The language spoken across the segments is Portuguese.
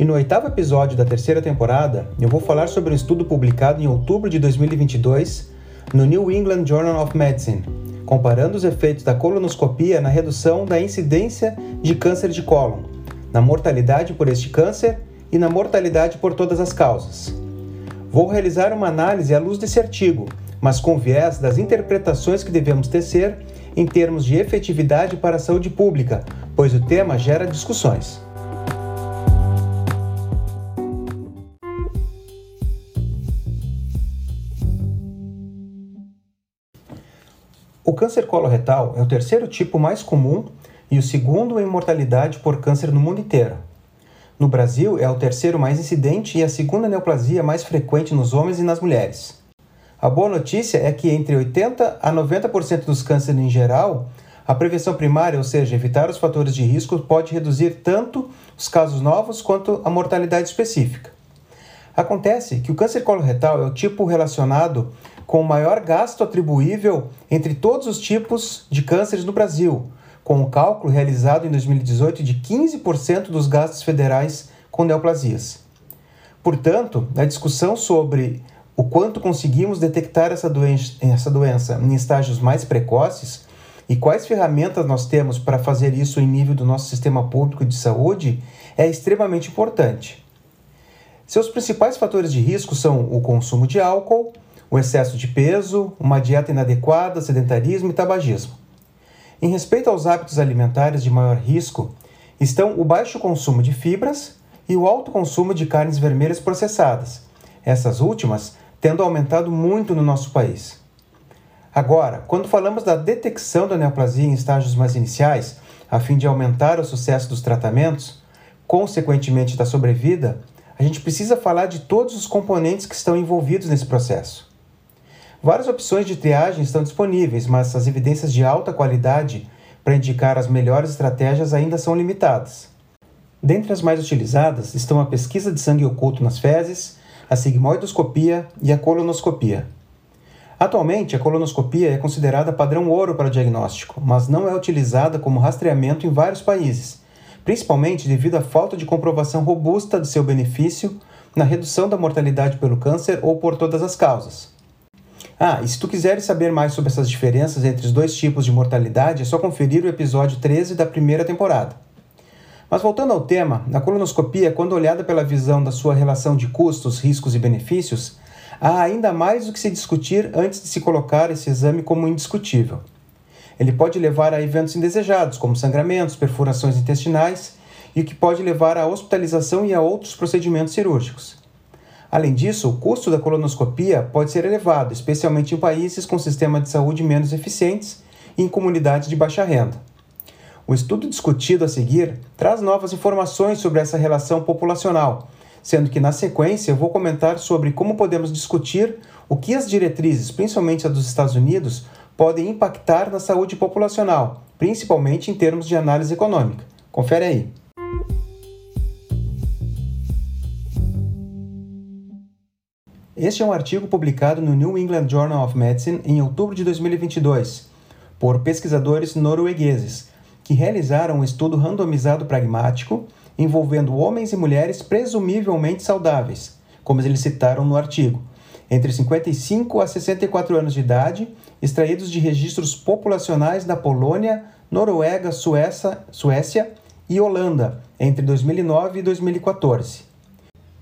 E no oitavo episódio da terceira temporada, eu vou falar sobre um estudo publicado em outubro de 2022 no New England Journal of Medicine, comparando os efeitos da colonoscopia na redução da incidência de câncer de cólon, na mortalidade por este câncer e na mortalidade por todas as causas. Vou realizar uma análise à luz desse artigo, mas com viés das interpretações que devemos tecer em termos de efetividade para a saúde pública, pois o tema gera discussões. O câncer coloretal é o terceiro tipo mais comum e o segundo em mortalidade por câncer no mundo inteiro. No Brasil, é o terceiro mais incidente e a segunda neoplasia mais frequente nos homens e nas mulheres. A boa notícia é que entre 80 a 90% dos cânceres em geral, a prevenção primária, ou seja, evitar os fatores de risco, pode reduzir tanto os casos novos quanto a mortalidade específica. Acontece que o câncer coloretal é o tipo relacionado com o maior gasto atribuível entre todos os tipos de cânceres no Brasil, com um cálculo realizado em 2018 de 15% dos gastos federais com neoplasias. Portanto, a discussão sobre o quanto conseguimos detectar essa essa doença em estágios mais precoces e quais ferramentas nós temos para fazer isso em nível do nosso sistema público de saúde é extremamente importante. Seus principais fatores de risco são o consumo de álcool, o excesso de peso, uma dieta inadequada, sedentarismo e tabagismo. Em respeito aos hábitos alimentares de maior risco, estão o baixo consumo de fibras e o alto consumo de carnes vermelhas processadas, essas últimas tendo aumentado muito no nosso país. Agora, quando falamos da detecção da neoplasia em estágios mais iniciais, a fim de aumentar o sucesso dos tratamentos, consequentemente da sobrevida, a gente precisa falar de todos os componentes que estão envolvidos nesse processo. Várias opções de triagem estão disponíveis, mas as evidências de alta qualidade para indicar as melhores estratégias ainda são limitadas. Dentre as mais utilizadas estão a pesquisa de sangue oculto nas fezes, a sigmoidoscopia e a colonoscopia. Atualmente, a colonoscopia é considerada padrão ouro para o diagnóstico, mas não é utilizada como rastreamento em vários países, principalmente devido à falta de comprovação robusta de seu benefício na redução da mortalidade pelo câncer ou por todas as causas. Ah, e se tu quiseres saber mais sobre essas diferenças entre os dois tipos de mortalidade, é só conferir o episódio 13 da primeira temporada. Mas voltando ao tema, a colonoscopia, quando olhada pela visão da sua relação de custos, riscos e benefícios, há ainda mais o que se discutir antes de se colocar esse exame como indiscutível. Ele pode levar a eventos indesejados, como sangramentos, perfurações intestinais, e o que pode levar à hospitalização e a outros procedimentos cirúrgicos. Além disso, o custo da colonoscopia pode ser elevado, especialmente em países com sistemas de saúde menos eficientes e em comunidades de baixa renda. O estudo discutido a seguir traz novas informações sobre essa relação populacional, sendo que na sequência eu vou comentar sobre como podemos discutir o que as diretrizes, principalmente a dos Estados Unidos, podem impactar na saúde populacional, principalmente em termos de análise econômica. Confere aí. Este é um artigo publicado no New England Journal of Medicine em outubro de 2022, por pesquisadores noruegueses, que realizaram um estudo randomizado pragmático envolvendo homens e mulheres presumivelmente saudáveis, como eles citaram no artigo, entre 55 a 64 anos de idade, extraídos de registros populacionais da Polônia, Noruega, Suécia, Suécia e Holanda entre 2009 e 2014.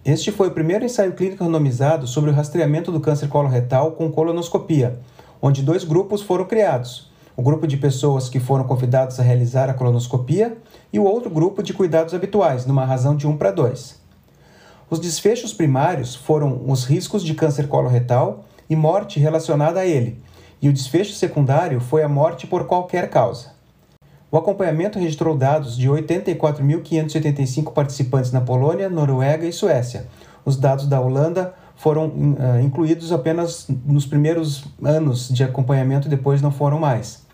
Este foi o primeiro ensaio clínico randomizado sobre o rastreamento do câncer coloretal com colonoscopia, onde dois grupos foram criados: o grupo de pessoas que foram convidados a realizar a colonoscopia e o outro grupo de cuidados habituais, numa razão de 1 para 2. Os desfechos primários foram os riscos de câncer coloretal e morte relacionada a ele, e o desfecho secundário foi a morte por qualquer causa. O acompanhamento registrou dados de 84.585 participantes na Polônia, Noruega e Suécia. Os dados da Holanda foram uh, incluídos apenas nos primeiros anos de acompanhamento depois não foram mais.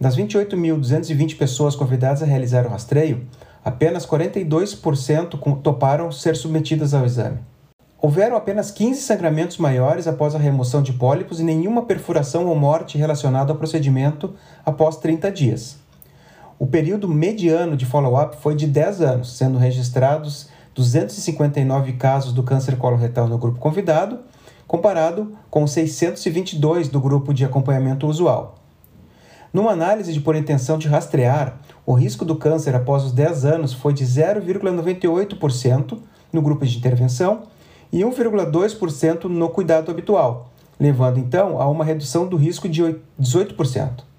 Das 28.220 pessoas convidadas a realizar o rastreio, apenas 42% toparam ser submetidas ao exame. Houveram apenas 15 sangramentos maiores após a remoção de pólipos e nenhuma perfuração ou morte relacionada ao procedimento após 30 dias. O período mediano de follow-up foi de 10 anos, sendo registrados 259 casos do câncer coloretal no grupo convidado, comparado com 622 do grupo de acompanhamento usual. Numa análise de por intenção de rastrear, o risco do câncer após os 10 anos foi de 0,98% no grupo de intervenção e 1,2% no cuidado habitual, levando então a uma redução do risco de 18%.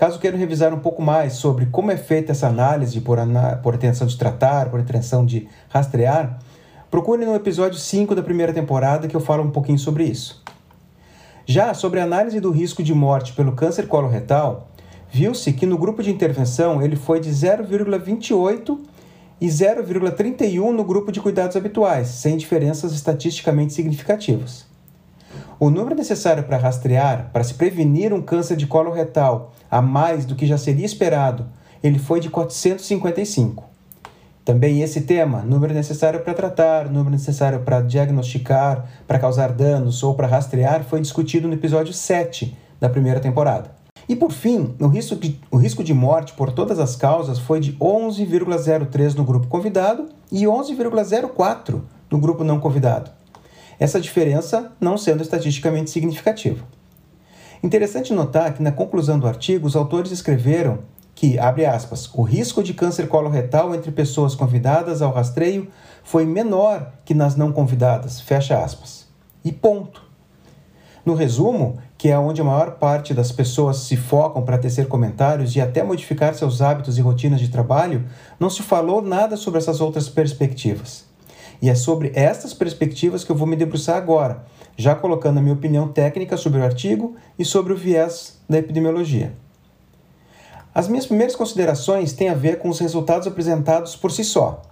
Caso queiram revisar um pouco mais sobre como é feita essa análise por, por intenção de tratar, por intenção de rastrear, procure no episódio 5 da primeira temporada que eu falo um pouquinho sobre isso. Já sobre a análise do risco de morte pelo câncer coloretal, viu-se que no grupo de intervenção ele foi de 0,28 e 0,31 no grupo de cuidados habituais, sem diferenças estatisticamente significativas. O número necessário para rastrear, para se prevenir um câncer de colo retal a mais do que já seria esperado, ele foi de 455. Também esse tema, número necessário para tratar, número necessário para diagnosticar, para causar danos ou para rastrear, foi discutido no episódio 7 da primeira temporada. E por fim, o risco de, o risco de morte por todas as causas foi de 11,03 no grupo convidado e 11,04 no grupo não convidado. Essa diferença não sendo estatisticamente significativa. Interessante notar que na conclusão do artigo os autores escreveram que, abre aspas, o risco de câncer coloretal entre pessoas convidadas ao rastreio foi menor que nas não convidadas, fecha aspas. E ponto. No resumo, que é onde a maior parte das pessoas se focam para tecer comentários e até modificar seus hábitos e rotinas de trabalho, não se falou nada sobre essas outras perspectivas. E é sobre estas perspectivas que eu vou me debruçar agora, já colocando a minha opinião técnica sobre o artigo e sobre o viés da epidemiologia. As minhas primeiras considerações têm a ver com os resultados apresentados por si só.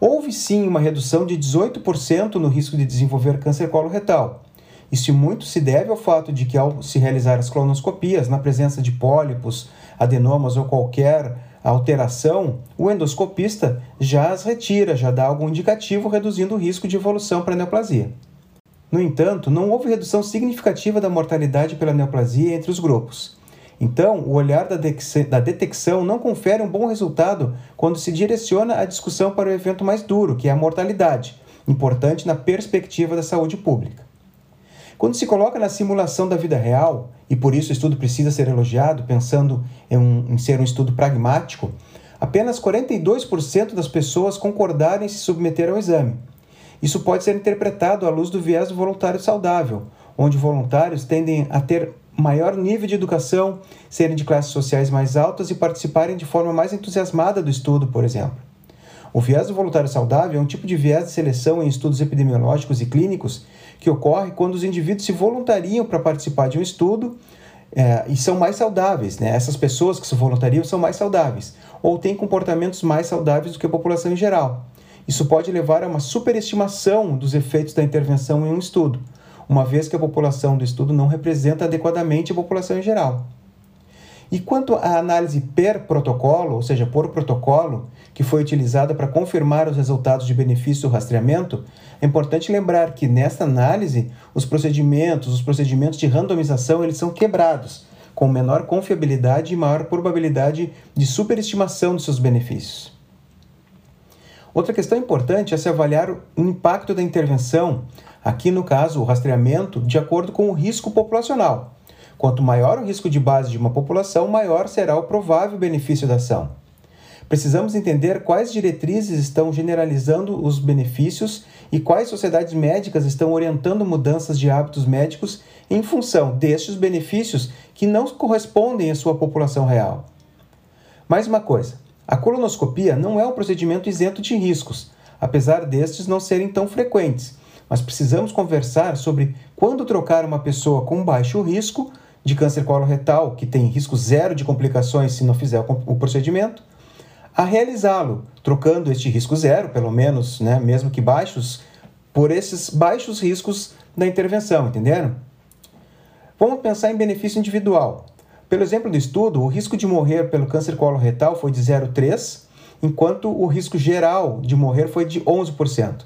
Houve sim uma redução de 18% no risco de desenvolver câncer coloretal. Isso muito se deve ao fato de que, ao se realizar as colonoscopias na presença de pólipos, adenomas ou qualquer alteração, o endoscopista já as retira, já dá algum indicativo, reduzindo o risco de evolução para a neoplasia. No entanto, não houve redução significativa da mortalidade pela neoplasia entre os grupos. Então, o olhar da detecção não confere um bom resultado quando se direciona a discussão para o evento mais duro, que é a mortalidade, importante na perspectiva da saúde pública. Quando se coloca na simulação da vida real, e por isso o estudo precisa ser elogiado, pensando em, um, em ser um estudo pragmático, apenas 42% das pessoas concordaram em se submeter ao exame. Isso pode ser interpretado à luz do viés do voluntário saudável, onde voluntários tendem a ter maior nível de educação, serem de classes sociais mais altas e participarem de forma mais entusiasmada do estudo, por exemplo. O viés do voluntário saudável é um tipo de viés de seleção em estudos epidemiológicos e clínicos que ocorre quando os indivíduos se voluntariam para participar de um estudo é, e são mais saudáveis. Né? Essas pessoas que se voluntariam são mais saudáveis ou têm comportamentos mais saudáveis do que a população em geral. Isso pode levar a uma superestimação dos efeitos da intervenção em um estudo, uma vez que a população do estudo não representa adequadamente a população em geral. E quanto à análise per protocolo, ou seja, por protocolo, que foi utilizada para confirmar os resultados de benefício do rastreamento, é importante lembrar que nesta análise os procedimentos, os procedimentos de randomização, eles são quebrados, com menor confiabilidade e maior probabilidade de superestimação dos seus benefícios. Outra questão importante é se avaliar o impacto da intervenção, aqui no caso o rastreamento, de acordo com o risco populacional. Quanto maior o risco de base de uma população, maior será o provável benefício da ação. Precisamos entender quais diretrizes estão generalizando os benefícios e quais sociedades médicas estão orientando mudanças de hábitos médicos em função destes benefícios que não correspondem à sua população real. Mais uma coisa: a colonoscopia não é um procedimento isento de riscos, apesar destes não serem tão frequentes, mas precisamos conversar sobre quando trocar uma pessoa com baixo risco de câncer coloretal, que tem risco zero de complicações se não fizer o procedimento, a realizá-lo, trocando este risco zero, pelo menos, né, mesmo que baixos, por esses baixos riscos da intervenção, entenderam? Vamos pensar em benefício individual. Pelo exemplo do estudo, o risco de morrer pelo câncer coloretal foi de 0,3, enquanto o risco geral de morrer foi de 11%.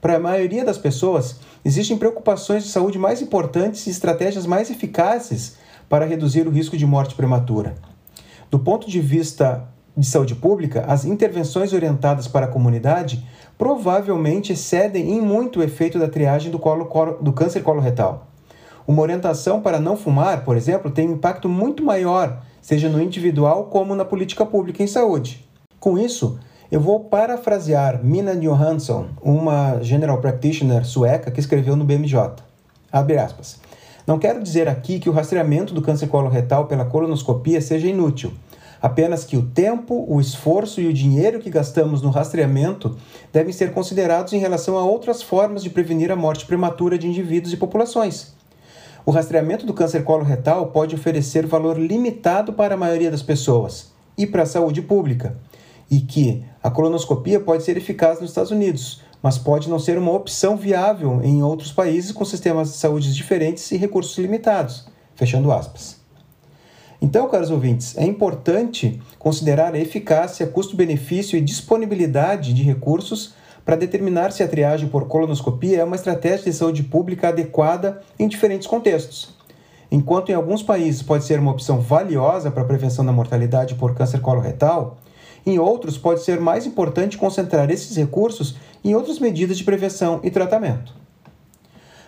Para a maioria das pessoas, existem preocupações de saúde mais importantes e estratégias mais eficazes para reduzir o risco de morte prematura. Do ponto de vista de saúde pública, as intervenções orientadas para a comunidade provavelmente excedem em muito o efeito da triagem do, colo, do câncer coloretal. Uma orientação para não fumar, por exemplo, tem um impacto muito maior, seja no individual como na política pública em saúde. Com isso, eu vou parafrasear Mina Johansson, uma general practitioner sueca que escreveu no BMJ. Abre aspas. Não quero dizer aqui que o rastreamento do câncer coloretal pela colonoscopia seja inútil, apenas que o tempo, o esforço e o dinheiro que gastamos no rastreamento devem ser considerados em relação a outras formas de prevenir a morte prematura de indivíduos e populações. O rastreamento do câncer coloretal pode oferecer valor limitado para a maioria das pessoas e para a saúde pública, e que a colonoscopia pode ser eficaz nos Estados Unidos, mas pode não ser uma opção viável em outros países com sistemas de saúde diferentes e recursos limitados. Fechando aspas. Então, caros ouvintes, é importante considerar a eficácia, custo-benefício e disponibilidade de recursos para determinar se a triagem por colonoscopia é uma estratégia de saúde pública adequada em diferentes contextos. Enquanto em alguns países pode ser uma opção valiosa para a prevenção da mortalidade por câncer coloretal, em outros pode ser mais importante concentrar esses recursos em outras medidas de prevenção e tratamento.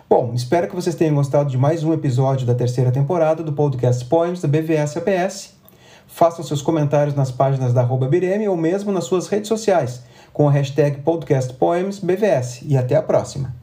Bom, espero que vocês tenham gostado de mais um episódio da terceira temporada do podcast Poems da BVS APS. Façam seus comentários nas páginas da arroba Bireme ou mesmo nas suas redes sociais, com a hashtag podcastpoemsbvs. E até a próxima!